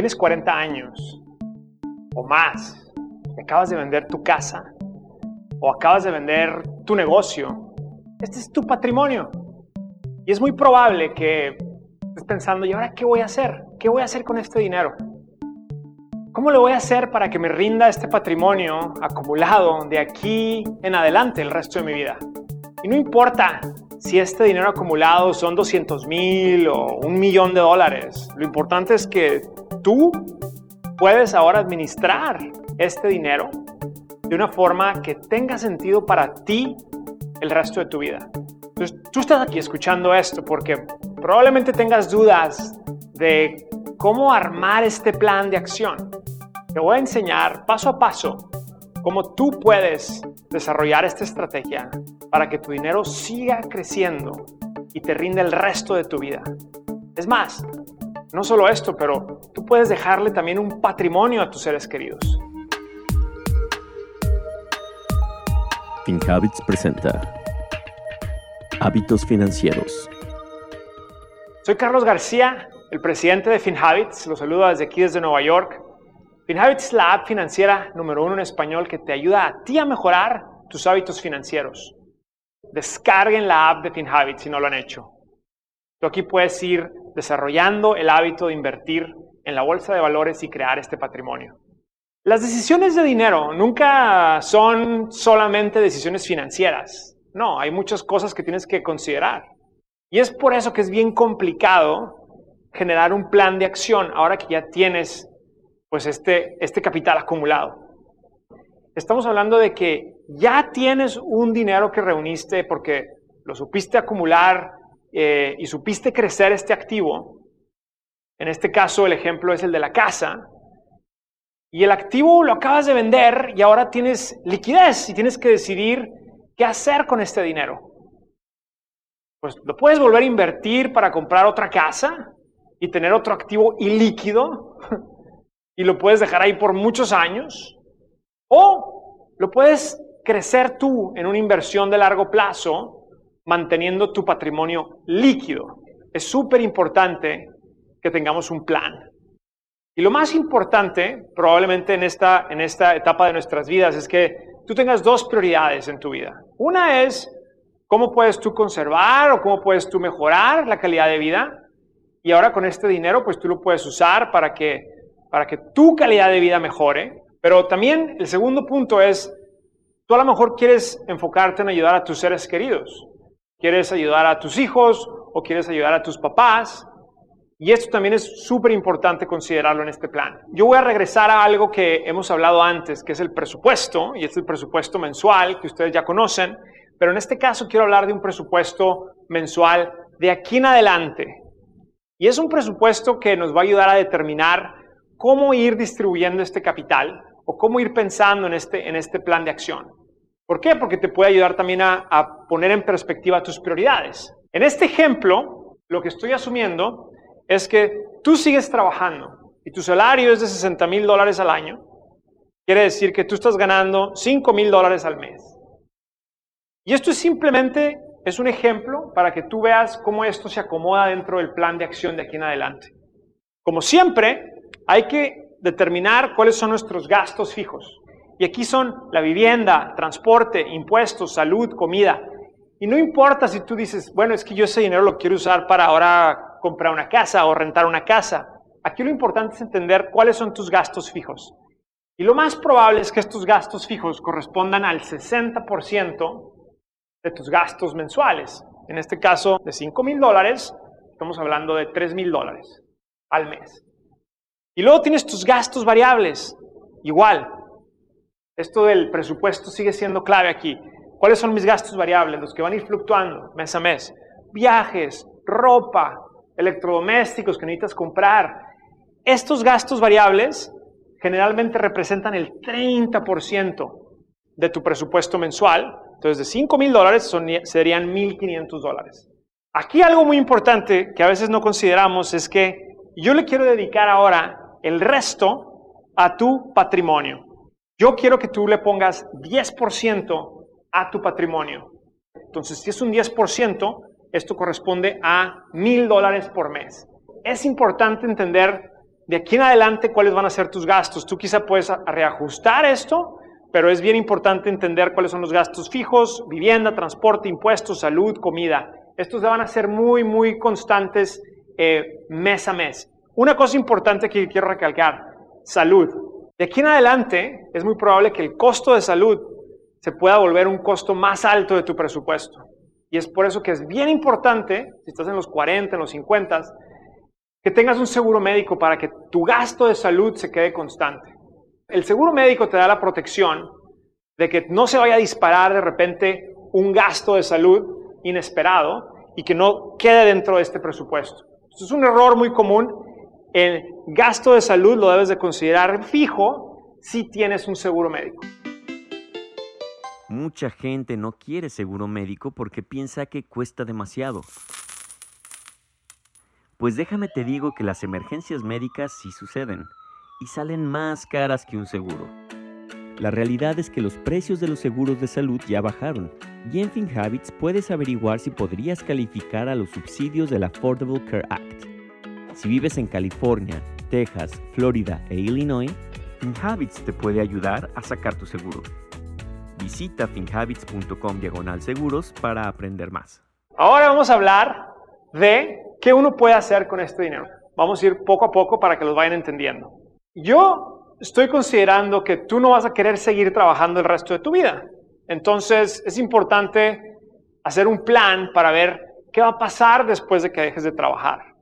Tienes 40 años o más y acabas de vender tu casa o acabas de vender tu negocio. Este es tu patrimonio. Y es muy probable que estés pensando, ¿y ahora qué voy a hacer? ¿Qué voy a hacer con este dinero? ¿Cómo le voy a hacer para que me rinda este patrimonio acumulado de aquí en adelante el resto de mi vida? Y no importa si este dinero acumulado son 200 mil o un millón de dólares. Lo importante es que tú puedes ahora administrar este dinero de una forma que tenga sentido para ti el resto de tu vida. Entonces, tú estás aquí escuchando esto porque probablemente tengas dudas de cómo armar este plan de acción. Te voy a enseñar paso a paso cómo tú puedes desarrollar esta estrategia para que tu dinero siga creciendo y te rinde el resto de tu vida. Es más, no solo esto, pero tú puedes dejarle también un patrimonio a tus seres queridos. FinHabits presenta Hábitos Financieros. Soy Carlos García, el presidente de FinHabits. Los saludo desde aquí, desde Nueva York. FinHabits es la app financiera número uno en español que te ayuda a ti a mejorar tus hábitos financieros. Descarguen la app de FinHabits si no lo han hecho. Tú aquí puedes ir desarrollando el hábito de invertir en la bolsa de valores y crear este patrimonio. Las decisiones de dinero nunca son solamente decisiones financieras. No, hay muchas cosas que tienes que considerar. Y es por eso que es bien complicado generar un plan de acción ahora que ya tienes pues este, este capital acumulado. Estamos hablando de que ya tienes un dinero que reuniste porque lo supiste acumular eh, y supiste crecer este activo. En este caso el ejemplo es el de la casa. Y el activo lo acabas de vender y ahora tienes liquidez y tienes que decidir qué hacer con este dinero. Pues lo puedes volver a invertir para comprar otra casa y tener otro activo ilíquido y lo puedes dejar ahí por muchos años. O lo puedes crecer tú en una inversión de largo plazo manteniendo tu patrimonio líquido. Es súper importante que tengamos un plan. Y lo más importante, probablemente en esta, en esta etapa de nuestras vidas, es que tú tengas dos prioridades en tu vida. Una es cómo puedes tú conservar o cómo puedes tú mejorar la calidad de vida. Y ahora con este dinero, pues tú lo puedes usar para que para que tu calidad de vida mejore. Pero también el segundo punto es, tú a lo mejor quieres enfocarte en ayudar a tus seres queridos. Quieres ayudar a tus hijos o quieres ayudar a tus papás. Y esto también es súper importante considerarlo en este plan. Yo voy a regresar a algo que hemos hablado antes, que es el presupuesto, y es el presupuesto mensual que ustedes ya conocen, pero en este caso quiero hablar de un presupuesto mensual de aquí en adelante. Y es un presupuesto que nos va a ayudar a determinar cómo ir distribuyendo este capital o cómo ir pensando en este, en este plan de acción. ¿Por qué? Porque te puede ayudar también a, poner en perspectiva tus prioridades. En este ejemplo, lo que estoy asumiendo es que tú sigues trabajando y tu salario es de 60 mil dólares al año. Quiere decir que tú estás ganando 5 mil dólares al mes. Y esto es simplemente, es un ejemplo para que tú veas cómo esto se acomoda dentro del plan de acción de aquí en adelante. Como siempre, hay que determinar cuáles son nuestros gastos fijos. Y aquí son la vivienda, transporte, impuestos, salud, comida. Y no importa si tú dices, bueno, es que yo ese dinero lo quiero usar para ahora comprar una casa o rentar una casa. Aquí lo importante es entender cuáles son tus gastos fijos. Y lo más probable es que estos gastos fijos correspondan al 60% de tus gastos mensuales. En este caso, de 5 mil dólares, estamos hablando de 3 mil dólares al mes. Y luego tienes tus gastos variables. Igual, esto del presupuesto sigue siendo clave aquí. ¿Cuáles son mis gastos variables? Los que van a ir fluctuando mes a mes. Viajes, ropa, electrodomésticos que necesitas comprar. Estos gastos variables generalmente representan el 30% de tu presupuesto mensual. Entonces, de 5 mil dólares serían 1.500 dólares. Aquí algo muy importante que a veces no consideramos es que yo le quiero dedicar ahora el resto a tu patrimonio. Yo quiero que tú le pongas 10% a tu patrimonio. Entonces, si es un 10%, esto corresponde a mil dólares por mes. Es importante entender de aquí en adelante cuáles van a ser tus gastos. Tú quizá puedes reajustar esto, pero es bien importante entender cuáles son los gastos fijos, vivienda, transporte, impuestos, salud, comida. Estos van a ser muy, muy constantes eh, mes a mes. Una cosa importante que quiero recalcar, salud. De aquí en adelante es muy probable que el costo de salud se pueda volver un costo más alto de tu presupuesto. Y es por eso que es bien importante, si estás en los 40, en los 50, que tengas un seguro médico para que tu gasto de salud se quede constante. El seguro médico te da la protección de que no se vaya a disparar de repente un gasto de salud inesperado y que no quede dentro de este presupuesto. Esto es un error muy común. El gasto de salud lo debes de considerar fijo si tienes un seguro médico. Mucha gente no quiere seguro médico porque piensa que cuesta demasiado. Pues déjame te digo que las emergencias médicas sí suceden y salen más caras que un seguro. La realidad es que los precios de los seguros de salud ya bajaron y en FinHabits puedes averiguar si podrías calificar a los subsidios del Affordable Care Act. Si vives en California, Texas, Florida e Illinois, FinHabits te puede ayudar a sacar tu seguro. Visita finhabits.com diagonal seguros para aprender más. Ahora vamos a hablar de ¿qué uno puede hacer con este dinero? Vamos a ir poco a poco para que los vayan entendiendo. Yo estoy considerando que tú no vas a querer seguir trabajando el resto de tu vida. Entonces es importante hacer un plan para ver qué va a pasar después de que dejes de trabajar.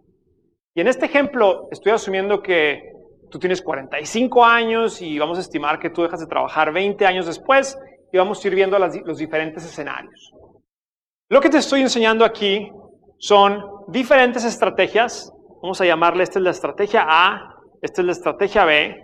Y en este ejemplo estoy asumiendo que tú tienes 45 años y vamos a estimar que tú dejas de trabajar 20 años después y vamos a ir viendo los diferentes escenarios. Lo que te estoy enseñando aquí son diferentes estrategias. Vamos a llamarle, esta es la estrategia A, esta es la estrategia B.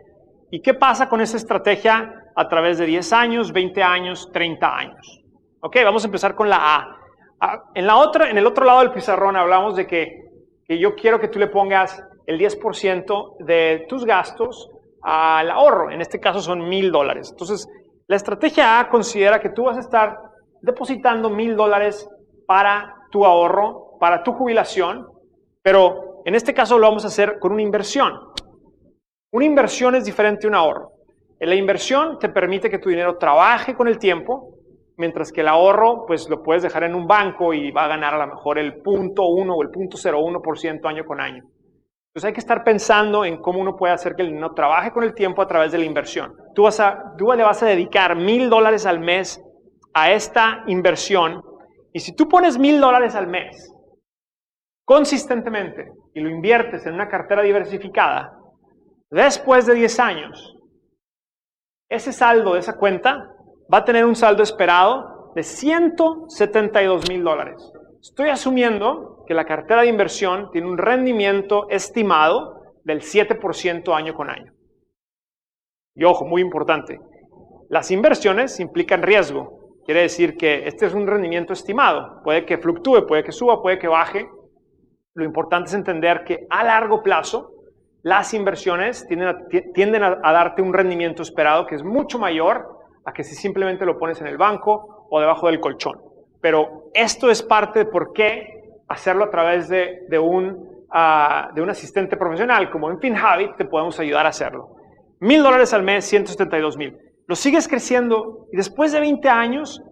¿Y qué pasa con esa estrategia a través de 10 años, 20 años, 30 años? Ok, vamos a empezar con la A. Ah, en, la otra, en el otro lado del pizarrón hablamos de que, que yo quiero que tú le pongas el 10% de tus gastos al ahorro. En este caso son mil dólares. Entonces, la estrategia A considera que tú vas a estar depositando mil dólares para tu ahorro para tu jubilación, pero en este caso lo vamos a hacer con una inversión. Una inversión es diferente a un ahorro. La inversión te permite que tu dinero trabaje con el tiempo, mientras que el ahorro, pues lo puedes dejar en un banco y va a ganar a lo mejor el punto uno o el punto ciento año con año. Entonces hay que estar pensando en cómo uno puede hacer que el dinero trabaje con el tiempo a través de la inversión. Tú, vas a, tú le vas a dedicar mil dólares al mes a esta inversión y si tú pones mil dólares al mes consistentemente y lo inviertes en una cartera diversificada, después de 10 años, ese saldo de esa cuenta va a tener un saldo esperado de 172 mil dólares. Estoy asumiendo que la cartera de inversión tiene un rendimiento estimado del 7% año con año. Y ojo, muy importante, las inversiones implican riesgo. Quiere decir que este es un rendimiento estimado. Puede que fluctúe, puede que suba, puede que baje, lo importante es entender que a largo plazo las inversiones tienden a, darte un rendimiento esperado que es mucho mayor a que si simplemente lo pones en el banco o debajo del colchón. Pero esto es parte de por qué hacerlo a través de, un, ah, de un asistente profesional, como en FinHabit te podemos ayudar a hacerlo. Mil dólares al mes, 172 mil. Lo sigues creciendo y después de 20 años,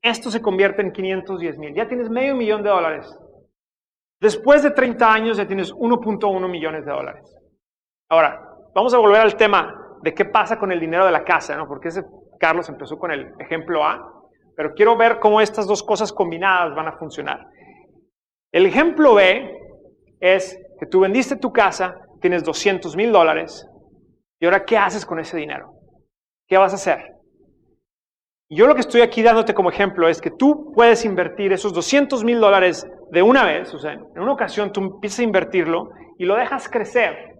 esto se convierte en 510 mil. Ya tienes medio millón de dólares Después de 30 años ya tienes 1.1 millones de dólares. Ahora, vamos a volver al tema de qué pasa con el dinero de la casa, ¿no? Porque ese Carlos empezó con el ejemplo A, pero quiero ver cómo estas dos cosas combinadas van a funcionar. El ejemplo B es que tú vendiste tu casa, tienes 200 mil dólares, y ahora ¿qué haces con ese dinero? ¿Qué vas a hacer? Yo lo que estoy aquí dándote como ejemplo es que tú puedes invertir esos 200 mil dólares de una vez, o sea, en una ocasión tú empiezas a invertirlo y lo dejas crecer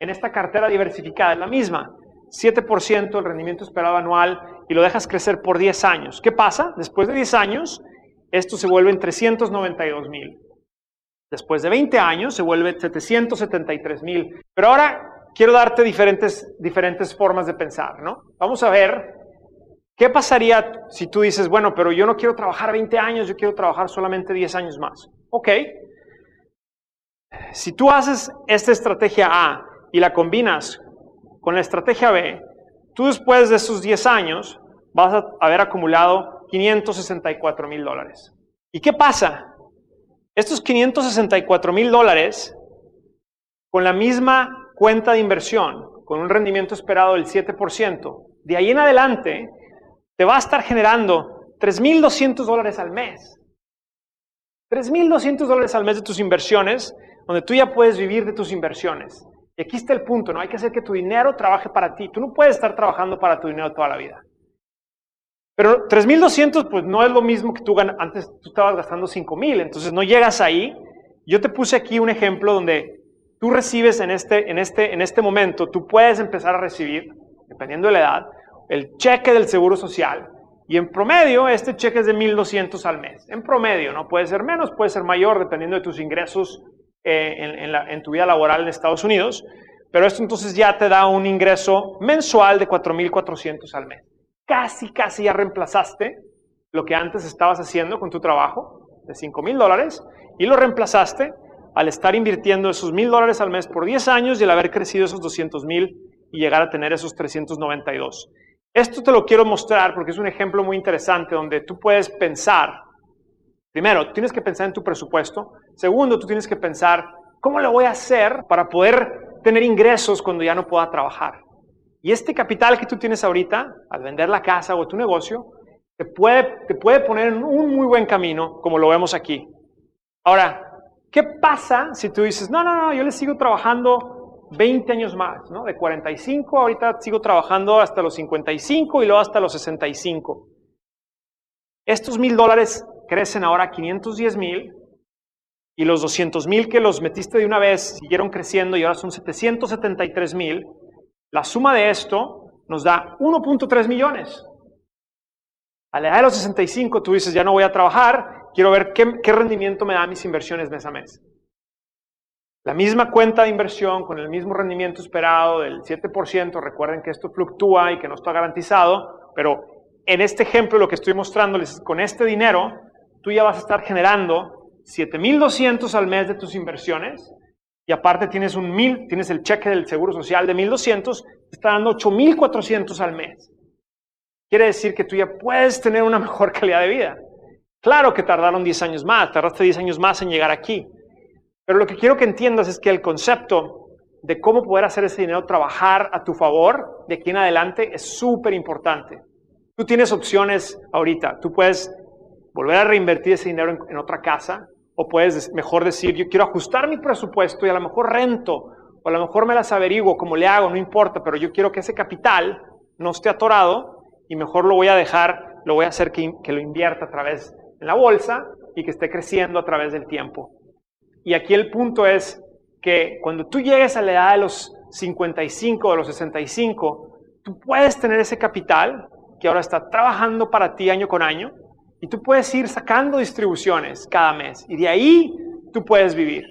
en esta cartera diversificada, es la misma, 7% el rendimiento esperado anual y lo dejas crecer por 10 años. ¿Qué pasa? Después de 10 años, esto se vuelve en 392 mil. Después de 20 años se vuelve 773 mil. Pero ahora quiero darte diferentes, diferentes formas de pensar, ¿no? Vamos a ver ¿Qué pasaría si tú dices, bueno, pero yo no quiero trabajar 20 años, yo quiero trabajar solamente 10 años más? Ok. Si tú haces esta estrategia A y la combinas con la estrategia B, tú después de esos 10 años vas a haber acumulado 564 mil dólares. ¿Y qué pasa? Estos 564 mil dólares, con la misma cuenta de inversión, con un rendimiento esperado del 7%, de ahí en adelante te va a estar generando 3.200 dólares al mes. 3.200 dólares al mes de tus inversiones, donde tú ya puedes vivir de tus inversiones. Y aquí está el punto, ¿no? Hay que hacer que tu dinero trabaje para ti. Tú no puedes estar trabajando para tu dinero toda la vida. Pero 3.200 pues no es lo mismo que tú ganas. Antes tú estabas gastando 5.000, entonces no llegas ahí. Yo te puse aquí un ejemplo donde tú recibes en este, en este, en este momento, tú puedes empezar a recibir, dependiendo de la edad, el cheque del Seguro Social. Y en promedio, este cheque es de 1.200 al mes. En promedio, ¿no? Puede ser menos, puede ser mayor, dependiendo de tus ingresos eh, en, tu vida laboral en Estados Unidos. Pero esto entonces ya te da un ingreso mensual de 4.400 al mes. Casi, casi ya reemplazaste lo que antes estabas haciendo con tu trabajo de 5.000 dólares y lo reemplazaste al estar invirtiendo esos 1.000 dólares al mes por 10 años y el haber crecido esos 200.000 y llegar a tener esos 392. Esto te lo quiero mostrar porque es un ejemplo muy interesante donde tú puedes pensar, primero, tienes que pensar en tu presupuesto, segundo, tú tienes que pensar, ¿cómo lo voy a hacer para poder tener ingresos cuando ya no pueda trabajar? Y este capital que tú tienes ahorita, al vender la casa o tu negocio, te puede, te puede poner en un muy buen camino, como lo vemos aquí. Ahora, ¿qué pasa si tú dices, no, no, no, yo le sigo trabajando 20 años más, ¿no? De 45, ahorita sigo trabajando hasta los 55 y luego hasta los 65. Estos mil dólares crecen ahora a 510 mil y los 200 mil que los metiste de una vez siguieron creciendo y ahora son 773 mil. La suma de esto nos da 1.3 millones. A la edad de los 65 tú dices, ya no voy a trabajar, quiero ver qué, rendimiento me da mis inversiones mes a mes. La misma cuenta de inversión con el mismo rendimiento esperado del 7%, recuerden que esto fluctúa y que no está garantizado, pero en este ejemplo lo que estoy mostrándoles, con este dinero, tú ya vas a estar generando 7.200 al mes de tus inversiones y aparte tienes, un mil, tienes el cheque del Seguro Social de 1.200, te está dando 8.400 al mes. Quiere decir que tú ya puedes tener una mejor calidad de vida. Claro que tardaron 10 años más, tardaste 10 años más en llegar aquí, pero lo que quiero que entiendas es que el concepto de cómo poder hacer ese dinero trabajar a tu favor de aquí en adelante es súper importante. Tú tienes opciones ahorita. Tú puedes volver a reinvertir ese dinero en, otra casa o puedes mejor decir, yo quiero ajustar mi presupuesto y a lo mejor rento o a lo mejor me las averiguo como le hago, no importa, pero yo quiero que ese capital no esté atorado y mejor lo voy a dejar, lo voy a hacer que, que lo invierta a través de la bolsa y que esté creciendo a través del tiempo. Y aquí el punto es que cuando tú llegues a la edad de los 55 o los 65, tú puedes tener ese capital que ahora está trabajando para ti año con año y tú puedes ir sacando distribuciones cada mes y de ahí tú puedes vivir.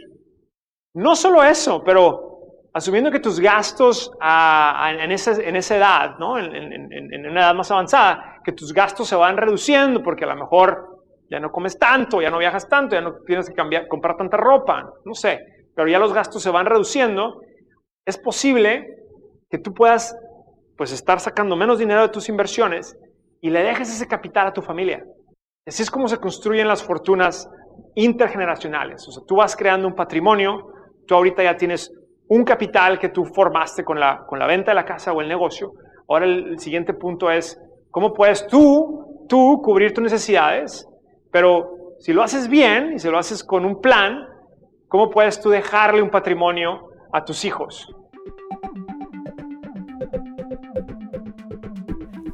No solo eso, pero asumiendo que tus gastos en, esa, edad, ¿no? en, en, una edad más avanzada, que tus gastos se van reduciendo porque a lo mejor ya no comes tanto, ya no viajas tanto, ya no tienes que cambiar, comprar tanta ropa, no sé, pero ya los gastos se van reduciendo, es posible que tú puedas pues estar sacando menos dinero de tus inversiones y le dejes ese capital a tu familia. Así es como se construyen las fortunas intergeneracionales. O sea, tú vas creando un patrimonio, tú ahorita ya tienes un capital que tú formaste con la, con la venta de la casa o el negocio. Ahora el siguiente punto es, ¿cómo puedes tú, tú cubrir tus necesidades pero si lo haces bien y si lo haces con un plan, ¿cómo puedes tú dejarle un patrimonio a tus hijos?